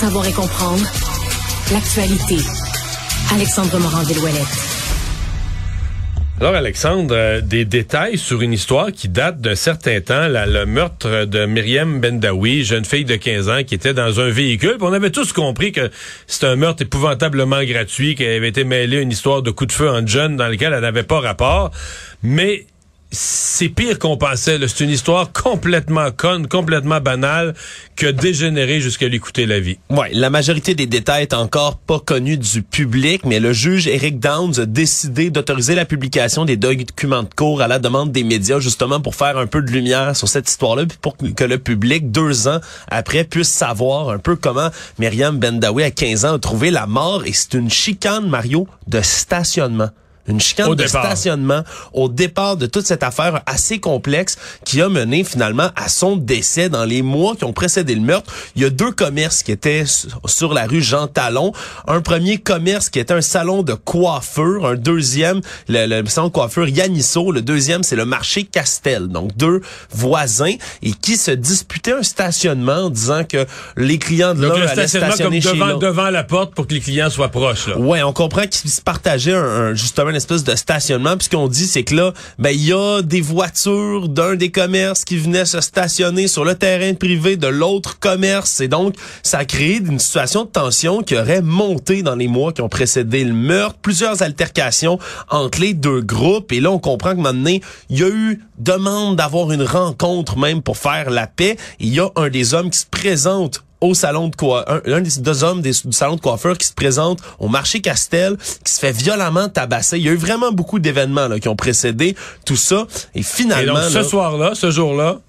Savoir et comprendre l'actualité. Alexandre Morand-Villouellette. Alors Alexandre, euh, des détails sur une histoire qui date d'un certain temps, le meurtre de Myriam Bendawi, jeune fille de 15 ans qui était dans un véhicule. on avait tous compris que c'était un meurtre épouvantablement gratuit, qu'elle avait été mêlée à une histoire de coup de feu en jeune dans lequel elle n'avait pas rapport. Mais c'est pire qu'on pensait. C'est une histoire complètement conne, complètement banale, que dégénérée jusqu'à lui coûter la vie. Ouais, la majorité des détails est encore pas connus du public, mais le juge Eric Downs a décidé d'autoriser la publication des documents de cours à la demande des médias, justement pour faire un peu de lumière sur cette histoire-là, pour que le public, deux ans après, puisse savoir un peu comment Myriam Bendawi, à 15 ans, a trouvé la mort. Et c'est une chicane, Mario, de stationnement une chicane de stationnement au départ de toute cette affaire assez complexe qui a mené finalement à son décès dans les mois qui ont précédé le meurtre. Il y a deux commerces qui étaient sur la rue Jean Talon. Un premier commerce qui était un salon de coiffure, un deuxième le, salon de coiffure Yanisso, le deuxième c'est le marché Castel. Donc deux voisins et qui se disputaient un stationnement en disant que les clients de l'un allaient stationner comme devant, devant la porte pour que les clients soient proches. Là. Ouais, on comprend qu'ils se partageaient un, justement espèce de stationnement. Puis ce qu'on dit, c'est que là, ben il y a des voitures d'un des commerces qui venaient se stationner sur le terrain privé de l'autre commerce. Et donc, ça a créé une situation de tension qui aurait monté dans les mois qui ont précédé le meurtre. Plusieurs altercations entre les deux groupes. Et là, on comprend que maintenant, il y a eu demande d'avoir une rencontre même pour faire la paix. il y a un des hommes qui se présente au salon de coiffure, un, des deux hommes du salon de coiffeur qui se présente au marché Castel, qui se fait violemment tabasser. Il y a eu vraiment beaucoup d'événements là, qui ont précédé tout ça. Et finalement... Et donc, ce soir-là, ce jour-là,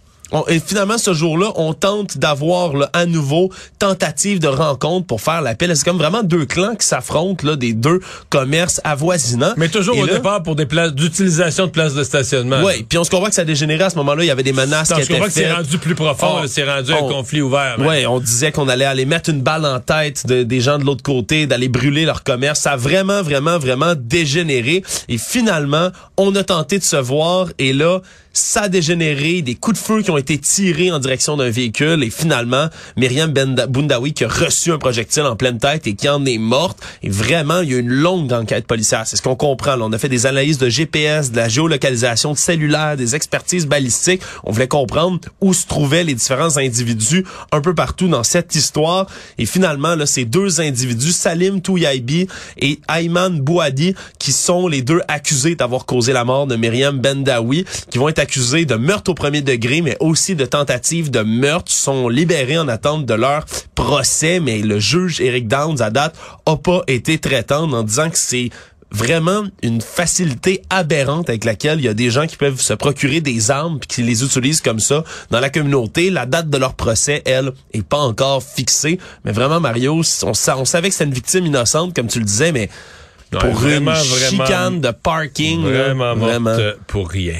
et finalement, ce jour-là, on tente d'avoir à nouveau tentative de rencontre pour faire l'appel. C'est comme vraiment deux clans qui s'affrontent, là, des deux commerces avoisinants. Mais toujours au départ pour des places d'utilisation de places de stationnement. Oui, puis on se comprend que ça a dégénéré à ce moment-là. Il y avait des menaces qui étaient faites. que c'est rendu plus profond. C'est rendu un conflit ouvert. Oui, on disait qu'on allait aller mettre une balle en tête de, des gens de l'autre côté, d'aller brûler leur commerce. Ça a vraiment, vraiment, vraiment dégénéré. Et finalement, on a tenté de se voir. Et là, ça a dégénéré, des coups de feu qui ont été tirés en direction d'un véhicule et finalement, Myriam Bundawi qui a reçu un projectile en pleine tête et qui en est morte. Et vraiment, il y a une longue enquête policière. C'est ce qu'on comprend. Là. On a fait des analyses de GPS, de la géolocalisation de cellulaire, des expertises balistiques. On voulait comprendre où se trouvaient les différents individus un peu partout dans cette histoire. Et finalement, là, ces deux individus, Salim Touyaibi et Ayman Bouadi, qui sont les deux accusés d'avoir causé la mort de Myriam Bendawi, qui vont être accusés de meurtre au premier degré, mais aussi de tentative de meurtre, sont libérés en attente de leur procès. Mais le juge Eric Downs, à date, a pas été traitant en disant que c'est vraiment une facilité aberrante avec laquelle il y a des gens qui peuvent se procurer des armes puis qui les utilisent comme ça dans la communauté. La date de leur procès, elle, est pas encore fixée. Mais vraiment, Mario, on, on savait que c'était une victime innocente, comme tu le disais, mais pour une chicane de parking, vraiment, vraiment. pour rien.